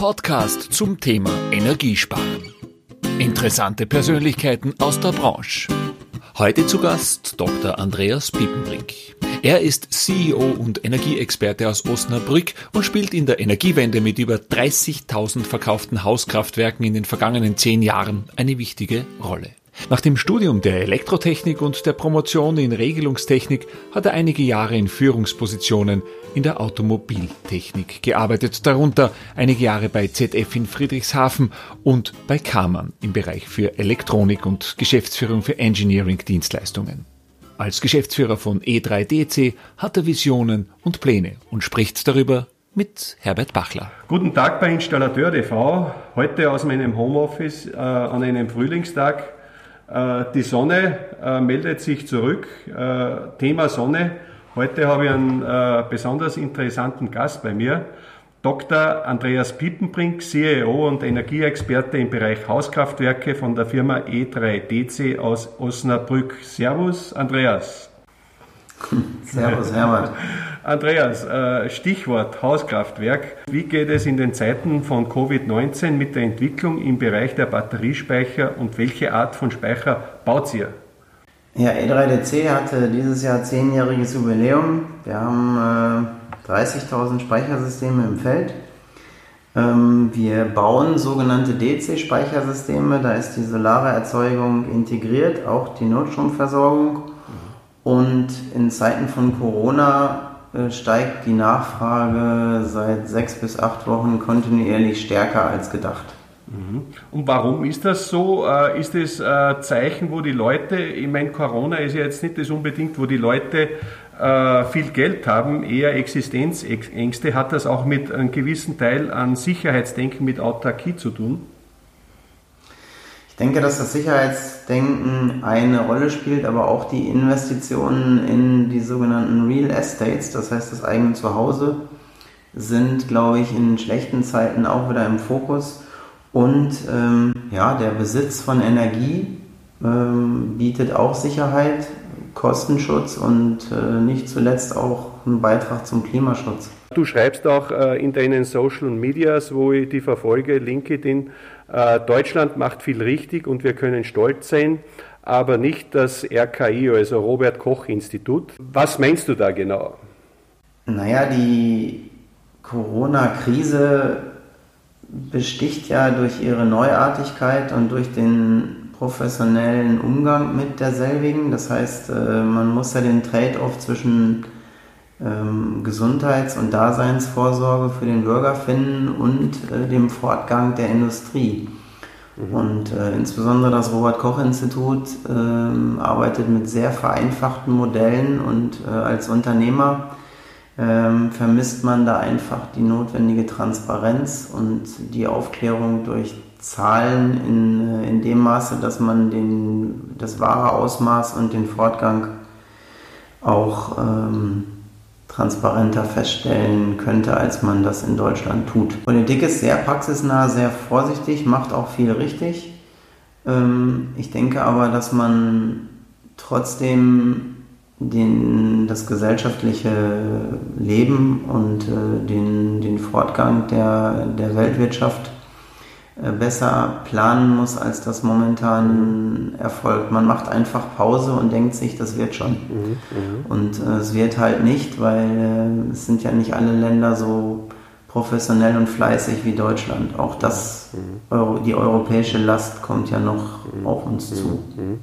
Podcast zum Thema Energiesparen. Interessante Persönlichkeiten aus der Branche. Heute zu Gast Dr. Andreas Piepenbrink. Er ist CEO und Energieexperte aus Osnabrück und spielt in der Energiewende mit über 30.000 verkauften Hauskraftwerken in den vergangenen zehn Jahren eine wichtige Rolle. Nach dem Studium der Elektrotechnik und der Promotion in Regelungstechnik hat er einige Jahre in Führungspositionen in der Automobiltechnik gearbeitet, darunter einige Jahre bei ZF in Friedrichshafen und bei Kamann im Bereich für Elektronik und Geschäftsführung für Engineering-Dienstleistungen. Als Geschäftsführer von E3DC hat er Visionen und Pläne und spricht darüber mit Herbert Bachler. Guten Tag bei Installateur TV. Heute aus meinem Homeoffice äh, an einem Frühlingstag die Sonne äh, meldet sich zurück. Äh, Thema Sonne. Heute habe ich einen besonders interessanten Gast bei mir. Dr. Andreas Piepenbrink, CEO und Energieexperte im Bereich Hauskraftwerke von der Firma E3DC aus Osnabrück. Servus, Andreas. Servus, Herbert. Andreas, äh, Stichwort Hauskraftwerk. Wie geht es in den Zeiten von Covid-19 mit der Entwicklung im Bereich der Batteriespeicher und welche Art von Speicher baut ihr? Ja, E3DC hatte dieses Jahr zehnjähriges Jubiläum. Wir haben äh, 30.000 Speichersysteme im Feld. Ähm, wir bauen sogenannte DC-Speichersysteme. Da ist die solare Erzeugung integriert, auch die Notstromversorgung. Und in Zeiten von Corona äh, steigt die Nachfrage seit sechs bis acht Wochen kontinuierlich stärker als gedacht. Mhm. Und warum ist das so? Äh, ist es ein Zeichen, wo die Leute, ich meine, Corona ist ja jetzt nicht das unbedingt, wo die Leute äh, viel Geld haben, eher Existenzängste, hat das auch mit einem gewissen Teil an Sicherheitsdenken, mit Autarkie zu tun? Denke, dass das Sicherheitsdenken eine Rolle spielt, aber auch die Investitionen in die sogenannten Real Estates, das heißt das eigene Zuhause, sind, glaube ich, in schlechten Zeiten auch wieder im Fokus. Und ähm, ja, der Besitz von Energie ähm, bietet auch Sicherheit, Kostenschutz und äh, nicht zuletzt auch einen Beitrag zum Klimaschutz. Du schreibst auch äh, in deinen Social Medias, wo ich die verfolge, LinkedIn, äh, Deutschland macht viel richtig und wir können stolz sein, aber nicht das RKI, also Robert Koch Institut. Was meinst du da genau? Naja, die Corona-Krise besticht ja durch ihre Neuartigkeit und durch den professionellen Umgang mit derselbigen. Das heißt, äh, man muss ja den Trade-off zwischen ähm, Gesundheits- und Daseinsvorsorge für den Bürger finden und äh, dem Fortgang der Industrie. Mhm. Und äh, insbesondere das Robert-Koch-Institut äh, arbeitet mit sehr vereinfachten Modellen und äh, als Unternehmer ähm, vermisst man da einfach die notwendige Transparenz und die Aufklärung durch Zahlen in, äh, in dem Maße, dass man den, das wahre Ausmaß und den Fortgang auch ähm, transparenter feststellen könnte, als man das in Deutschland tut. Politik ist sehr praxisnah, sehr vorsichtig, macht auch viel richtig. Ähm, ich denke aber, dass man trotzdem den, das gesellschaftliche Leben und äh, den, den Fortgang der, der Weltwirtschaft besser planen muss, als das momentan erfolgt. Man macht einfach Pause und denkt sich, das wird schon. Mhm, mhm. und äh, es wird halt nicht, weil äh, es sind ja nicht alle Länder so professionell und fleißig wie Deutschland. Auch das, mhm. Euro, die europäische Last kommt ja noch mhm. auf uns zu. Mhm.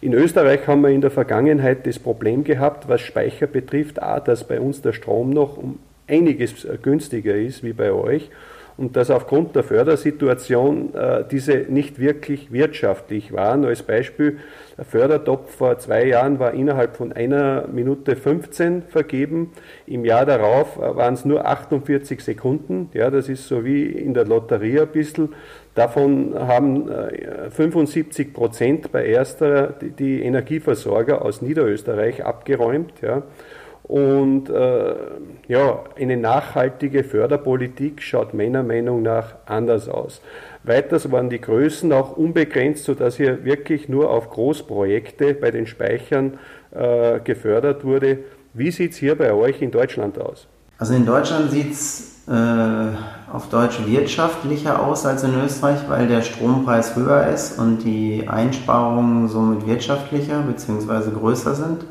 In Österreich haben wir in der Vergangenheit das Problem gehabt, was Speicher betrifft, A, dass bei uns der Strom noch um einiges günstiger ist wie bei euch und dass aufgrund der Fördersituation äh, diese nicht wirklich wirtschaftlich waren. Als Beispiel, der Fördertopf vor zwei Jahren war innerhalb von einer Minute 15 vergeben. Im Jahr darauf äh, waren es nur 48 Sekunden. Ja, das ist so wie in der Lotterie ein bisschen. Davon haben äh, 75 Prozent bei erster die, die Energieversorger aus Niederösterreich abgeräumt. Ja. Und äh, ja, eine nachhaltige Förderpolitik schaut meiner Meinung nach anders aus. Weiters waren die Größen auch unbegrenzt, sodass hier wirklich nur auf Großprojekte bei den Speichern äh, gefördert wurde. Wie sieht es hier bei euch in Deutschland aus? Also in Deutschland sieht es äh, auf Deutsch wirtschaftlicher aus als in Österreich, weil der Strompreis höher ist und die Einsparungen somit wirtschaftlicher bzw. größer sind.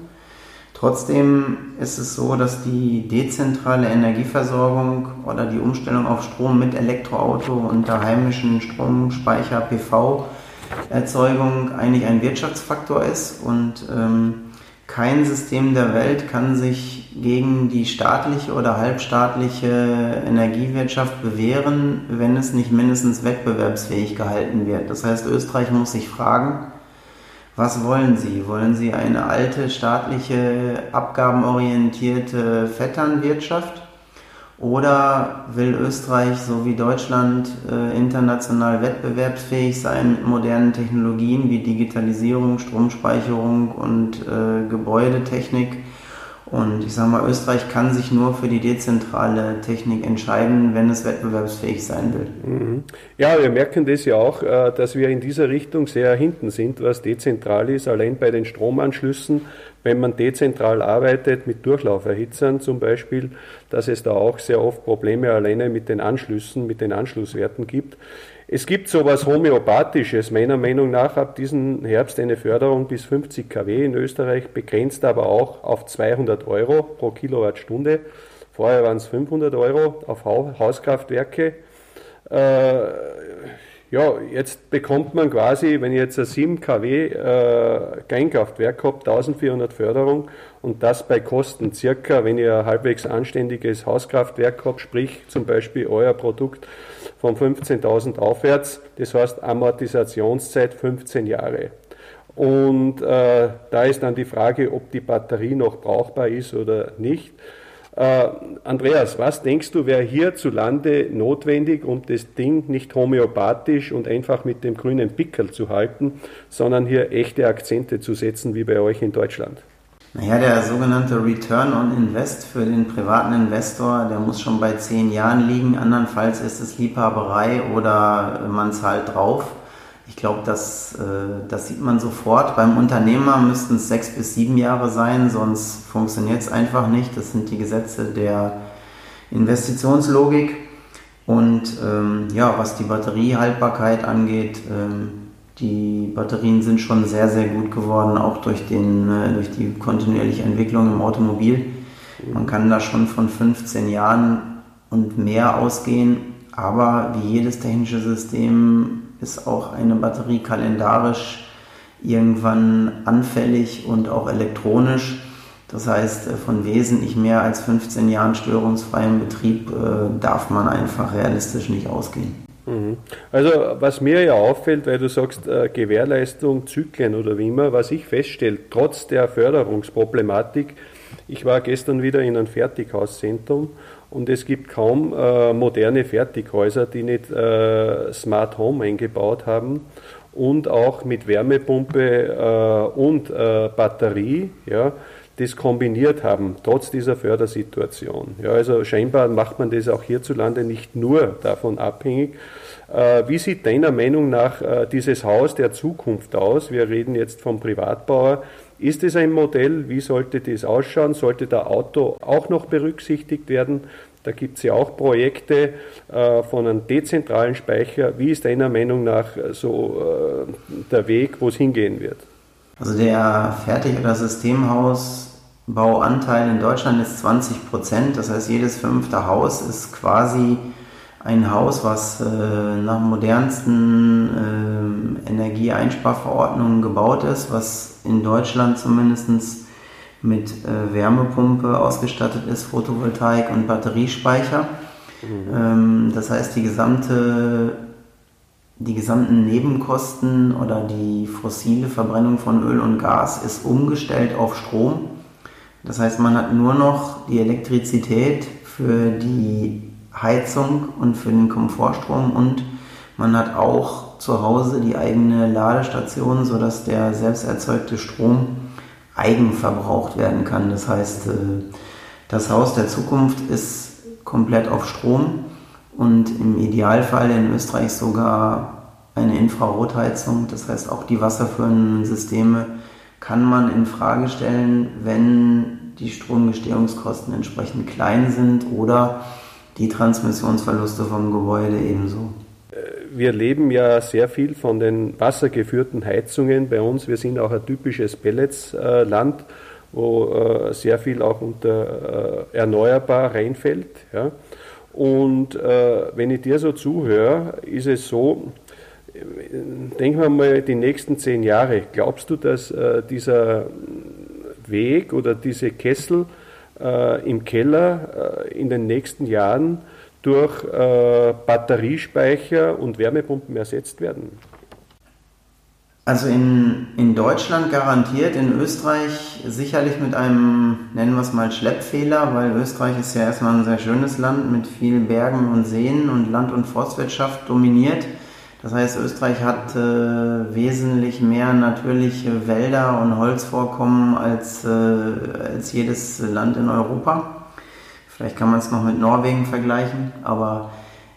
Trotzdem ist es so, dass die dezentrale Energieversorgung oder die Umstellung auf Strom mit Elektroauto und der heimischen Stromspeicher PV Erzeugung eigentlich ein Wirtschaftsfaktor ist und ähm, kein System der Welt kann sich gegen die staatliche oder halbstaatliche Energiewirtschaft bewähren, wenn es nicht mindestens wettbewerbsfähig gehalten wird. Das heißt, Österreich muss sich fragen, was wollen Sie? Wollen Sie eine alte staatliche, abgabenorientierte Vetternwirtschaft? Oder will Österreich so wie Deutschland äh, international wettbewerbsfähig sein mit modernen Technologien wie Digitalisierung, Stromspeicherung und äh, Gebäudetechnik? Und ich sage mal, Österreich kann sich nur für die dezentrale Technik entscheiden, wenn es wettbewerbsfähig sein will. Mhm. Ja, wir merken das ja auch, äh, dass wir in dieser Richtung sehr hinten sind, was dezentral ist. Allein bei den Stromanschlüssen wenn man dezentral arbeitet mit Durchlauferhitzern zum Beispiel, dass es da auch sehr oft Probleme alleine mit den Anschlüssen, mit den Anschlusswerten gibt. Es gibt sowas Homöopathisches, meiner Meinung nach, ab diesem Herbst eine Förderung bis 50 kW in Österreich, begrenzt aber auch auf 200 Euro pro Kilowattstunde. Vorher waren es 500 Euro auf Hauskraftwerke. Äh, ja, jetzt bekommt man quasi, wenn ich jetzt ein 7 kW äh, Kleinkraftwerk habe, 1400 Förderung und das bei Kosten circa, wenn ich ein halbwegs anständiges Hauskraftwerk habe, sprich zum Beispiel euer Produkt von 15.000 aufwärts, das heißt Amortisationszeit 15 Jahre. Und äh, da ist dann die Frage, ob die Batterie noch brauchbar ist oder nicht. Äh, Andreas, was denkst du, wäre hierzulande notwendig, um das Ding nicht homöopathisch und einfach mit dem grünen Pickel zu halten, sondern hier echte Akzente zu setzen, wie bei euch in Deutschland? Naja, der sogenannte Return on Invest für den privaten Investor, der muss schon bei zehn Jahren liegen. Andernfalls ist es Liebhaberei oder man zahlt drauf. Ich glaube, das, äh, das sieht man sofort. Beim Unternehmer müssten es sechs bis sieben Jahre sein, sonst funktioniert es einfach nicht. Das sind die Gesetze der Investitionslogik. Und ähm, ja, was die Batteriehaltbarkeit angeht, ähm, die Batterien sind schon sehr, sehr gut geworden, auch durch, den, äh, durch die kontinuierliche Entwicklung im Automobil. Man kann da schon von 15 Jahren und mehr ausgehen, aber wie jedes technische System ist auch eine Batterie kalendarisch irgendwann anfällig und auch elektronisch. Das heißt, äh, von wesentlich mehr als 15 Jahren störungsfreiem Betrieb äh, darf man einfach realistisch nicht ausgehen. Mhm. Also was mir ja auffällt, weil du sagst äh, Gewährleistung, Zyklen oder wie immer, was ich feststelle, trotz der Förderungsproblematik, ich war gestern wieder in einem Fertighauszentrum und es gibt kaum äh, moderne Fertighäuser, die nicht äh, Smart Home eingebaut haben und auch mit Wärmepumpe äh, und äh, Batterie, ja, das kombiniert haben, trotz dieser Fördersituation. Ja, also scheinbar macht man das auch hierzulande nicht nur davon abhängig. Äh, wie sieht deiner Meinung nach äh, dieses Haus der Zukunft aus? Wir reden jetzt vom Privatbauer. Ist es ein Modell? Wie sollte das ausschauen? Sollte der Auto auch noch berücksichtigt werden? Da gibt es ja auch Projekte äh, von einem dezentralen Speicher. Wie ist deiner Meinung nach äh, so äh, der Weg, wo es hingehen wird? Also der Fertig- oder Systemhausbauanteil in Deutschland ist 20 Prozent. Das heißt, jedes fünfte Haus ist quasi ein Haus, was äh, nach modernsten äh, Energieeinsparverordnungen gebaut ist, was in Deutschland zumindest mit äh, Wärmepumpe ausgestattet ist, Photovoltaik und Batteriespeicher. Mhm. Ähm, das heißt, die gesamte die gesamten Nebenkosten oder die fossile Verbrennung von Öl und Gas ist umgestellt auf Strom. Das heißt, man hat nur noch die Elektrizität für die Heizung und für den Komfortstrom und man hat auch zu Hause die eigene Ladestation, sodass der selbst erzeugte Strom eigen verbraucht werden kann. Das heißt, äh, das Haus der Zukunft ist komplett auf Strom und im Idealfall in Österreich sogar eine Infrarotheizung. Das heißt, auch die wasserführenden Systeme kann man in Frage stellen, wenn die Stromgestehungskosten entsprechend klein sind oder die Transmissionsverluste vom Gebäude ebenso. Wir leben ja sehr viel von den wassergeführten Heizungen bei uns. Wir sind auch ein typisches Pelletsland, wo äh, sehr viel auch unter äh, erneuerbar reinfällt. Und äh, wenn ich dir so zuhöre, ist es so, denken wir mal die nächsten zehn Jahre, glaubst du, dass dieser Weg oder diese Kessel im Keller in den nächsten Jahren durch äh, Batteriespeicher und Wärmepumpen ersetzt werden? Also in, in Deutschland garantiert, in Österreich sicherlich mit einem, nennen wir es mal, Schleppfehler, weil Österreich ist ja erstmal ein sehr schönes Land mit vielen Bergen und Seen und Land- und Forstwirtschaft dominiert. Das heißt, Österreich hat äh, wesentlich mehr natürliche Wälder und Holzvorkommen als, äh, als jedes Land in Europa. Vielleicht kann man es noch mit Norwegen vergleichen, aber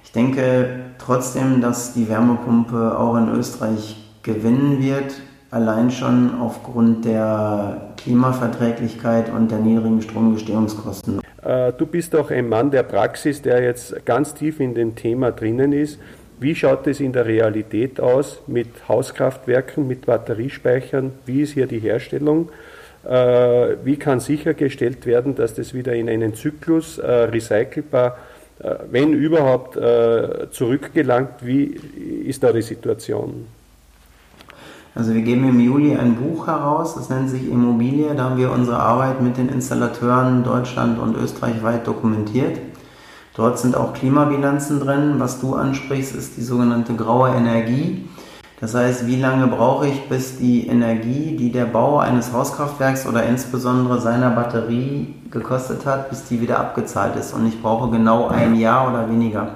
ich denke trotzdem, dass die Wärmepumpe auch in Österreich gewinnen wird, allein schon aufgrund der Klimaverträglichkeit und der niedrigen Stromgestehungskosten. Äh, du bist auch ein Mann der Praxis, der jetzt ganz tief in dem Thema drinnen ist. Wie schaut es in der Realität aus mit Hauskraftwerken, mit Batteriespeichern? Wie ist hier die Herstellung? Äh, wie kann sichergestellt werden, dass das wieder in einen Zyklus äh, recycelbar, äh, wenn überhaupt, zurückgelangt? Wie ist da die Situation? Also wir geben im Juli ein Buch heraus, das nennt sich Immobilie. Da haben wir unsere Arbeit mit den Installateuren Deutschland und Österreich weit dokumentiert. Dort sind auch Klimabilanzen drin. Was du ansprichst, ist die sogenannte graue Energie. Das heißt, wie lange brauche ich, bis die Energie, die der Bau eines Hauskraftwerks oder insbesondere seiner Batterie gekostet hat, bis die wieder abgezahlt ist. Und ich brauche genau ein Jahr oder weniger.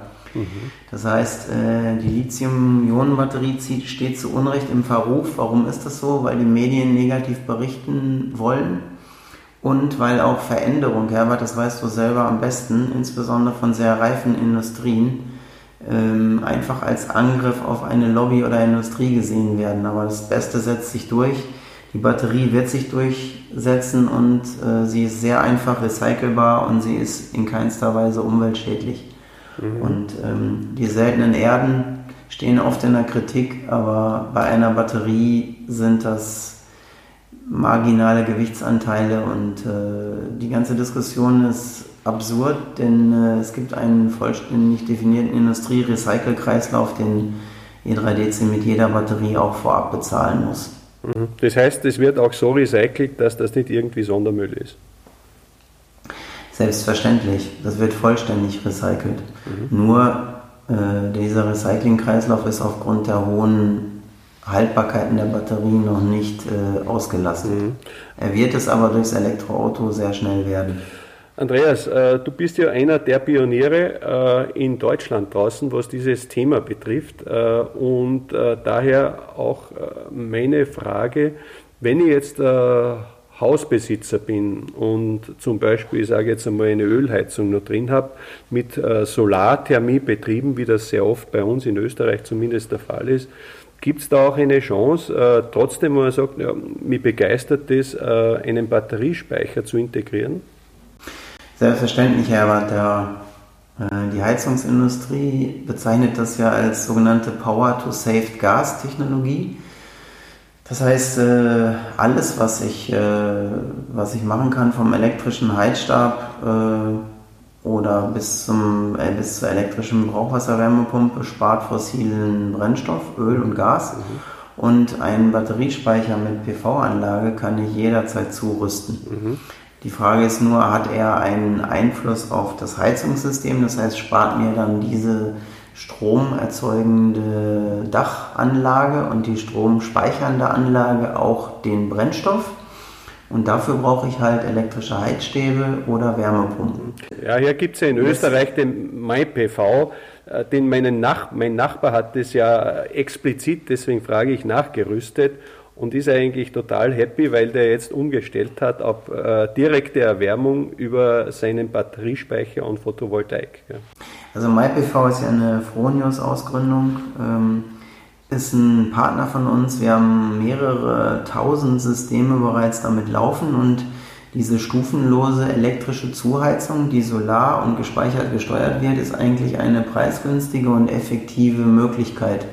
Das heißt, äh, die Lithium-Ionen-Batterie steht zu Unrecht im Verruf. Warum ist das so? Weil die Medien negativ berichten wollen und weil auch Veränderung, Herbert, das weißt du selber am besten, insbesondere von sehr reifen Industrien, ähm, einfach als Angriff auf eine Lobby oder Industrie gesehen werden. Aber das Beste setzt sich durch. Die Batterie wird sich durchsetzen und äh, sie ist sehr einfach recycelbar und sie ist in keinster Weise umweltschädlich. Mhm. Und ähm, die seltenen Erden stehen oft in der Kritik, aber bei einer Batterie sind das marginale Gewichtsanteile und äh, die ganze Diskussion ist absurd, denn äh, es gibt einen vollständig definierten Industrie-Recycle-Kreislauf, den E3DC mit jeder Batterie auch vorab bezahlen muss. Mhm. Das heißt, es wird auch so recycelt, dass das nicht irgendwie Sondermüll ist. Selbstverständlich, das wird vollständig recycelt. Mhm. Nur äh, dieser Recycling-Kreislauf ist aufgrund der hohen Haltbarkeiten der Batterien noch nicht äh, ausgelastet. Mhm. Er wird es aber durchs Elektroauto sehr schnell werden. Andreas, äh, du bist ja einer der Pioniere äh, in Deutschland draußen, was dieses Thema betrifft. Äh, und daher auch meine Frage, wenn ich jetzt Hausbesitzer bin und zum Beispiel, ich sage jetzt einmal, eine Ölheizung noch drin habe, mit Solarthermie betrieben, wie das sehr oft bei uns in Österreich zumindest der Fall ist, Gibt es da auch eine Chance, trotzdem, wenn man sagt, ja, mich begeistert das, einen Batteriespeicher zu integrieren? Selbstverständlich, Herbert. Der, äh, die Heizungsindustrie bezeichnet das ja als sogenannte Power-to-Saved-Gas-Technologie. Das heißt, äh, alles, was ich, äh, was ich machen kann vom elektrischen Heizstab äh, oder bis, zum, äh, bis zur elektrischen Brauchwasserwärmepumpe, spart fossilen Brennstoff, Öl und Gas. Mhm. Und einen Batteriespeicher mit PV-Anlage kann ich jederzeit zurüsten. Mhm. Die Frage ist nur, hat er einen Einfluss auf das Heizungssystem? Das heißt, spart mir dann diese stromerzeugende Dachanlage und die stromspeichernde Anlage auch den Brennstoff? Und dafür brauche ich halt elektrische Heizstäbe oder Wärmepumpen. Ja, hier gibt es ja in Österreich den MyPV, äh, den meinen Nach mein Nachbar hat das ja explizit, deswegen frage ich, nachgerüstet und ist eigentlich total happy, weil der jetzt umgestellt hat auf äh, direkte Erwärmung über seinen Batteriespeicher und Photovoltaik. Ja. Also MyPV ist ja eine Fronius-Ausgründung, ähm, ist ein Partner von uns. Wir haben mehrere tausend Systeme bereits damit laufen und diese stufenlose elektrische Zuheizung, die solar und gespeichert gesteuert wird, ist eigentlich eine preisgünstige und effektive Möglichkeit,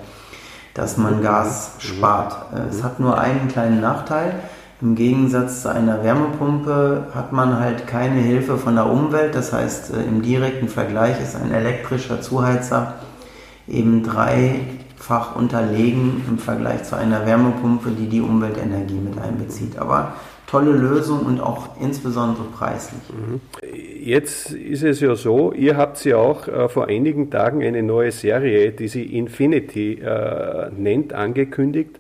dass man Gas spart. Äh, es hat nur einen kleinen Nachteil. Im Gegensatz zu einer Wärmepumpe hat man halt keine Hilfe von der Umwelt. Das heißt, äh, im direkten Vergleich ist ein elektrischer Zuheizer eben dreifach unterlegen im Vergleich zu einer Wärmepumpe, die die Umweltenergie mit einbezieht. Aber tolle Lösung und auch insbesondere preislich. Jetzt ist es ja so, ihr habt ja auch äh, vor einigen Tagen eine neue Serie, die sie Infinity äh, nennt, angekündigt.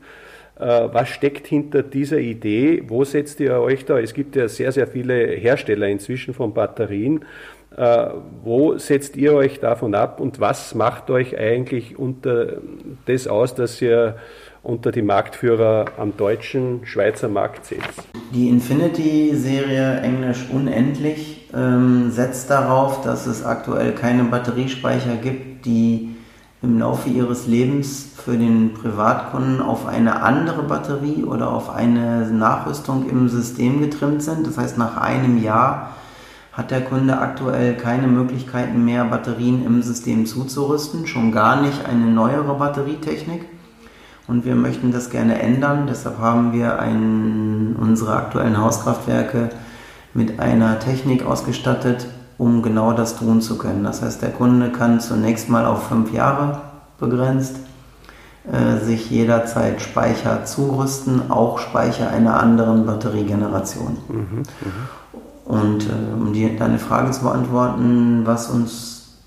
Äh, was steckt hinter dieser Idee? Wo setzt ihr euch da? Es gibt ja sehr, sehr viele Hersteller inzwischen von Batterien. Äh, wo setzt ihr euch davon ab und was macht euch eigentlich unter das aus, dass ihr unter die Marktführer am deutschen Schweizer Markt setzt? Die Infinity-Serie, englisch unendlich, ähm, setzt darauf, dass es aktuell keine Batteriespeicher gibt, die im Laufe ihres Lebens für den Privatkunden auf eine andere Batterie oder auf eine Nachrüstung im System getrimmt sind. Das heißt, nach einem Jahr hat der Kunde aktuell keine Möglichkeiten mehr, Batterien im System zuzurüsten, schon gar nicht eine neuere Batterietechnik. Und wir möchten das gerne ändern. Deshalb haben wir einen, unsere aktuellen Hauskraftwerke mit einer Technik ausgestattet, um genau das tun zu können. Das heißt, der Kunde kann zunächst mal auf fünf Jahre begrenzt äh, sich jederzeit Speicher zurüsten, auch Speicher einer anderen Batteriegeneration. Mhm, mh. Und äh, um die, deine Frage zu beantworten, was uns,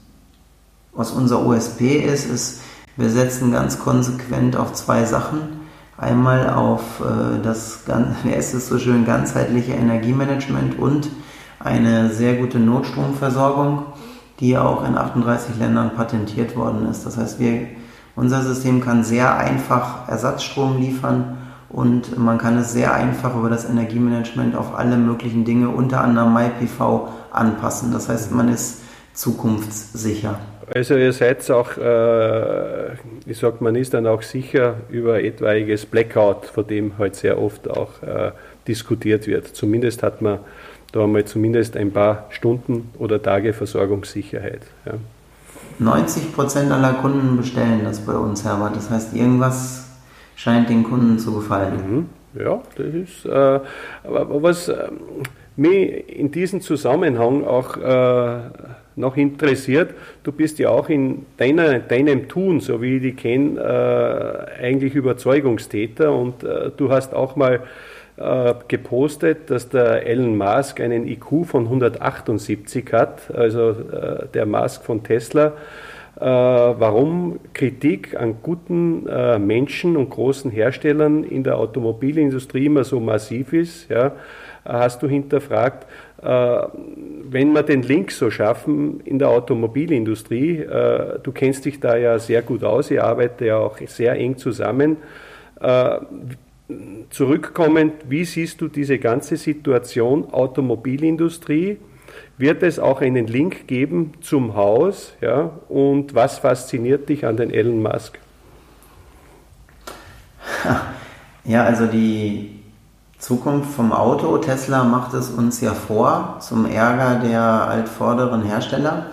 was unser USP ist, ist, wir setzen ganz konsequent auf zwei Sachen. Einmal auf äh, das, wie heißt es so schön, ganzheitliche Energiemanagement und eine sehr gute Notstromversorgung, die auch in 38 Ländern patentiert worden ist. Das heißt, wir, unser System kann sehr einfach Ersatzstrom liefern und man kann es sehr einfach über das Energiemanagement auf alle möglichen Dinge, unter anderem MyPV, anpassen. Das heißt, man ist zukunftssicher. Also ihr seid auch, äh, ich sag, man ist dann auch sicher über etwaiges Blackout, von dem halt sehr oft auch äh, diskutiert wird. Zumindest hat man da einmal zumindest ein paar Stunden oder Tage Versorgungssicherheit. Ja. 90 Prozent aller Kunden bestellen das bei uns, Herbert. Das heißt, irgendwas scheint den Kunden zu gefallen. Mhm. Ja, das ist. Äh, aber was äh, mich in diesem Zusammenhang auch äh, noch interessiert, du bist ja auch in deiner, deinem Tun, so wie ich dich kenne, äh, eigentlich Überzeugungstäter und äh, du hast auch mal äh, gepostet, dass der Elon Musk einen IQ von 178 hat, also äh, der Musk von Tesla. Äh, warum Kritik an guten Menschen und großen Herstellern in der Automobilindustrie immer so massiv ist, ja, hast du hinterfragt. Wenn wir den Link so schaffen in der Automobilindustrie, du kennst dich da ja sehr gut aus, ihr arbeitet ja auch sehr eng zusammen zurückkommend, wie siehst du diese ganze Situation Automobilindustrie? Wird es auch einen Link geben zum Haus? Ja? Und was fasziniert dich an den Elon Musk? Ja, also die Zukunft vom Auto, Tesla macht es uns ja vor, zum Ärger der altvorderen Hersteller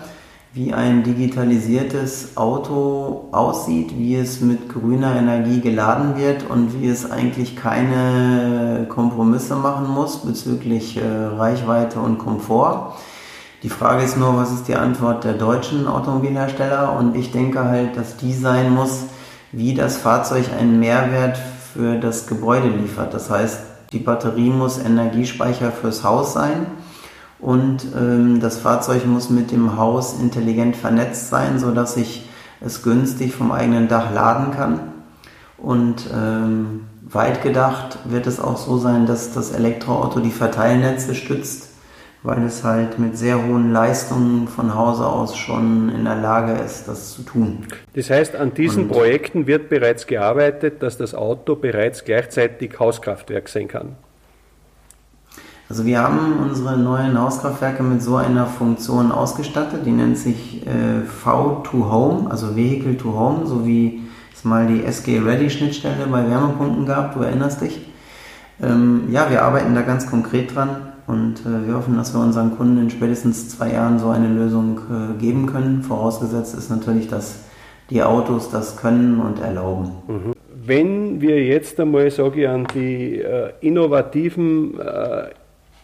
wie ein digitalisiertes Auto aussieht, wie es mit grüner Energie geladen wird und wie es eigentlich keine Kompromisse machen muss bezüglich äh, Reichweite und Komfort. Die Frage ist nur, was ist die Antwort der deutschen Automobilhersteller? Und ich denke halt, dass die sein muss, wie das Fahrzeug einen Mehrwert für das Gebäude liefert. Das heißt, die Batterie muss Energiespeicher fürs Haus sein und ähm, das Fahrzeug muss mit dem Haus intelligent vernetzt sein, sodass ich es günstig vom eigenen Dach laden kann. Und ähm, weit gedacht wird es auch so sein, dass das Elektroauto die Verteilnetze stützt, weil es halt mit sehr hohen Leistungen von Hause aus schon in der Lage ist, das zu tun. Das heißt, an diesen Und Projekten wird bereits gearbeitet, dass das Auto bereits gleichzeitig Hauskraftwerk sein kann. Also wir haben unsere neuen Hauskraftwerke mit so einer Funktion ausgestattet, die nennt sich äh, V2 Home, also Vehicle to Home, so wie es mal die SG Ready Schnittstelle bei Wärmepumpen gab, du erinnerst dich. Ähm, ja, wir arbeiten da ganz konkret dran, und äh, wir hoffen, dass wir unseren Kunden in spätestens zwei Jahren so eine Lösung äh, geben können. Vorausgesetzt ist natürlich, dass die Autos das können und erlauben. Mhm. Wenn wir jetzt einmal, sage ich, an die äh, innovativen äh,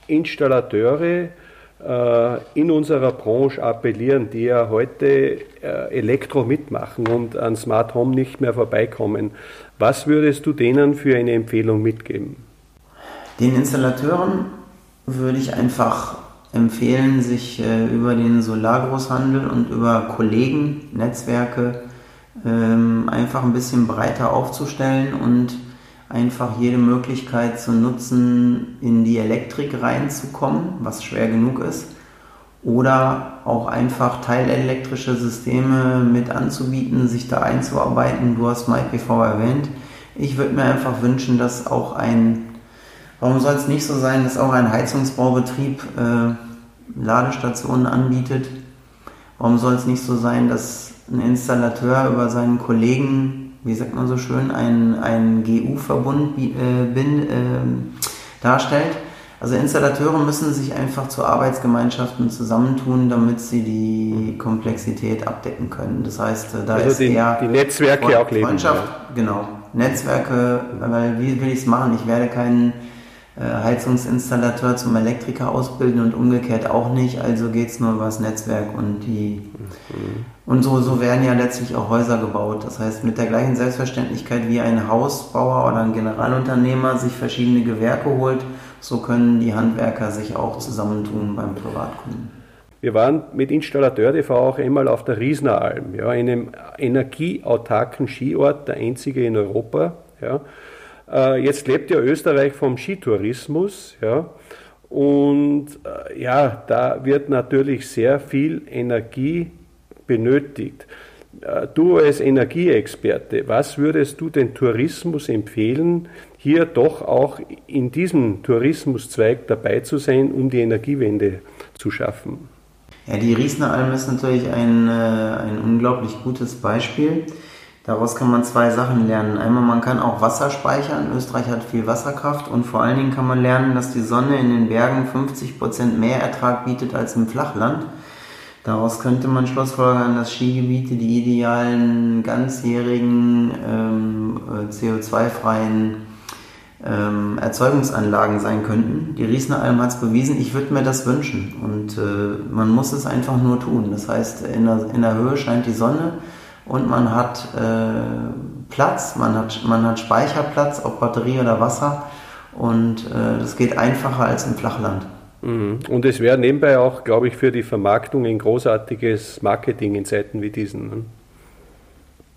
Installateure äh, in unserer Branche appellieren, die ja heute äh, Elektro mitmachen und an Smart Home nicht mehr vorbeikommen, was würdest du denen für eine Empfehlung mitgeben? Den Installateuren würde ich einfach empfehlen, sich äh, über den Solargroßhandel und über Kollegen, Netzwerke ähm, einfach ein bisschen breiter aufzustellen und einfach jede Möglichkeit zu nutzen, in die Elektrik reinzukommen, was schwer genug ist, oder auch einfach teilelektrische Systeme mit anzubieten, sich da einzuarbeiten. Du hast MyPV erwähnt. Ich würde mir einfach wünschen, dass auch ein, warum soll es nicht so sein, dass auch ein Heizungsbaubetrieb äh, Ladestationen anbietet? Warum soll es nicht so sein, dass ein Installateur über seinen Kollegen, wie sagt man so schön, einen, einen GU-Verbund äh, äh, darstellt? Also Installateure müssen sich einfach zu Arbeitsgemeinschaften zusammentun, damit sie die Komplexität abdecken können. Das heißt, äh, da also ist die, eher die Netzwerke auch leben. Freundschaft, ja. genau. Netzwerke, weil wie will ich es machen? Ich werde keinen Heizungsinstallateur zum Elektriker ausbilden und umgekehrt auch nicht. Also geht es nur über das Netzwerk und die mhm. und so, so werden ja letztlich auch Häuser gebaut. Das heißt, mit der gleichen Selbstverständlichkeit wie ein Hausbauer oder ein Generalunternehmer sich verschiedene Gewerke holt, so können die Handwerker sich auch zusammentun beim Privatkunden. Wir waren mit Installateur TV auch einmal auf der Riesneralm, ja, einem energieautarken Skiort, der einzige in Europa. Ja. Äh, jetzt lebt ja Österreich vom Skitourismus. Ja, und äh, ja, da wird natürlich sehr viel Energie benötigt. Äh, du als Energieexperte, was würdest du den Tourismus empfehlen, hier doch auch in diesem Tourismuszweig dabei zu sein, um die Energiewende zu schaffen? Ja, die Riesner Alm ist natürlich ein, ein unglaublich gutes Beispiel. Daraus kann man zwei Sachen lernen. Einmal, man kann auch Wasser speichern. Österreich hat viel Wasserkraft und vor allen Dingen kann man lernen, dass die Sonne in den Bergen 50% mehr Ertrag bietet als im Flachland. Daraus könnte man schlussfolgern, dass Skigebiete die idealen ganzjährigen ähm, äh, CO2-freien ähm, Erzeugungsanlagen sein könnten. Die Riesner Alm hat es bewiesen. Ich würde mir das wünschen und äh, man muss es einfach nur tun. Das heißt, in der, in der Höhe scheint die Sonne und man hat äh, Platz, man hat, man hat Speicherplatz, ob Batterie oder Wasser und äh, das geht einfacher als im Flachland. Mhm. Und es wäre nebenbei auch, glaube ich, für die Vermarktung ein großartiges Marketing in Zeiten wie diesen. Ne?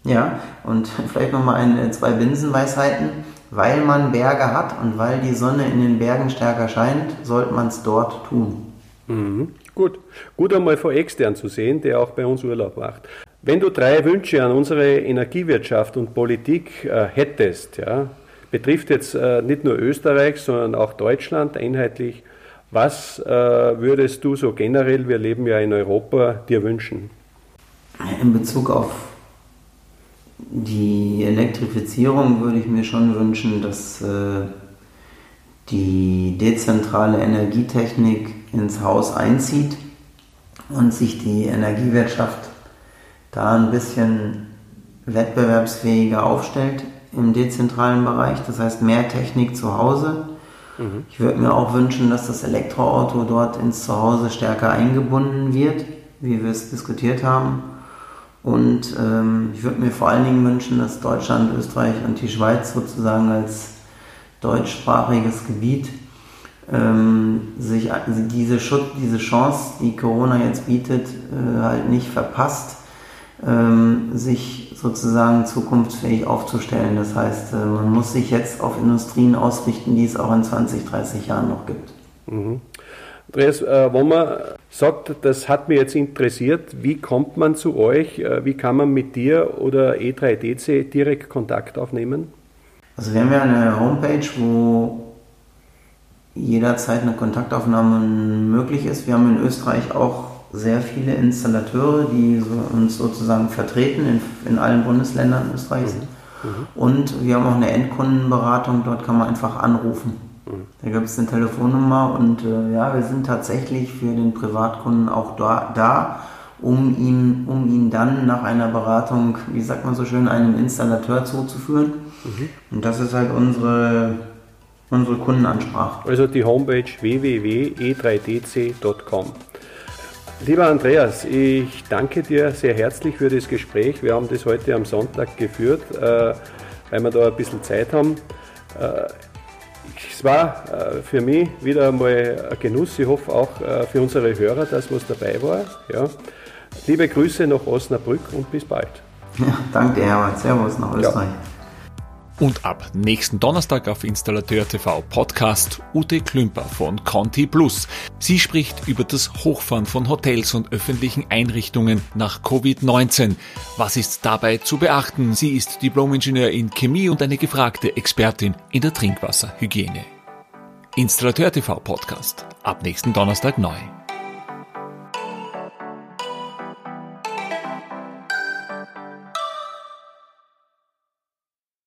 Ja, und vielleicht nochmal ein, zwei Binsenweisheiten. Weil man Berge hat und weil die Sonne in den Bergen stärker scheint, sollte man es dort tun. Mhm. Gut. Gut einmal vor extern zu sehen, der auch bei uns Urlaub macht. Wenn du drei Wünsche an unsere Energiewirtschaft und Politik äh, hättest, ja, betrifft jetzt äh, nicht nur Österreich, sondern auch Deutschland einheitlich, was äh, würdest du so generell, wir leben ja in Europa, dir wünschen? In Bezug auf die Elektrifizierung würde ich mir schon wünschen, dass äh, die dezentrale Energietechnik ins Haus einzieht und sich die Energiewirtschaft da ein bisschen wettbewerbsfähiger aufstellt im dezentralen Bereich, das heißt mehr Technik zu Hause. Mhm. Ich würde mir auch wünschen, dass das Elektroauto dort ins Zuhause stärker eingebunden wird, wie wir es diskutiert haben. Und ähm, ich würde mir vor allen Dingen wünschen, dass Deutschland, Österreich und die Schweiz sozusagen als deutschsprachiges Gebiet ähm, sich diese, Schutz, diese Chance, die Corona jetzt bietet, äh, halt nicht verpasst ähm, sich sozusagen zukunftsfähig aufzustellen. Das heißt, äh, man muss sich jetzt auf Industrien ausrichten, die es auch in 20, 30 Jahren noch gibt. Mhm. Andreas, äh, wenn man sagt, das hat mich jetzt interessiert, wie kommt man zu euch? Äh, wie kann man mit dir oder E3DC direkt Kontakt aufnehmen? Also wir haben ja eine Homepage, wo jederzeit eine Kontaktaufnahme möglich ist. Wir haben in Österreich auch sehr viele Installateure, die so, uns sozusagen vertreten in, in allen Bundesländern Österreichs. Mhm. Mhm. Und wir haben auch eine Endkundenberatung, dort kann man einfach anrufen. Da gibt es eine Telefonnummer und äh, ja, wir sind tatsächlich für den Privatkunden auch da, da um, ihn, um ihn dann nach einer Beratung, wie sagt man so schön, einem Installateur zuzuführen. Mhm. Und das ist halt unsere, unsere Kundenansprache. Also die Homepage www.e3dc.com. Lieber Andreas, ich danke dir sehr herzlich für das Gespräch. Wir haben das heute am Sonntag geführt, äh, weil wir da ein bisschen Zeit haben. Äh, es war äh, für mich wieder einmal ein Genuss. Ich hoffe auch für unsere Hörer, dass was dabei war. Ja. Liebe Grüße nach Osnabrück und bis bald. Ja, danke, Herbert. Servus nach Österreich. Ja. Und ab nächsten Donnerstag auf Installateur TV Podcast Ute Klümper von Conti Plus. Sie spricht über das Hochfahren von Hotels und öffentlichen Einrichtungen nach Covid-19. Was ist dabei zu beachten? Sie ist Diplomingenieur in Chemie und eine gefragte Expertin in der Trinkwasserhygiene. Installateur TV Podcast. Ab nächsten Donnerstag neu.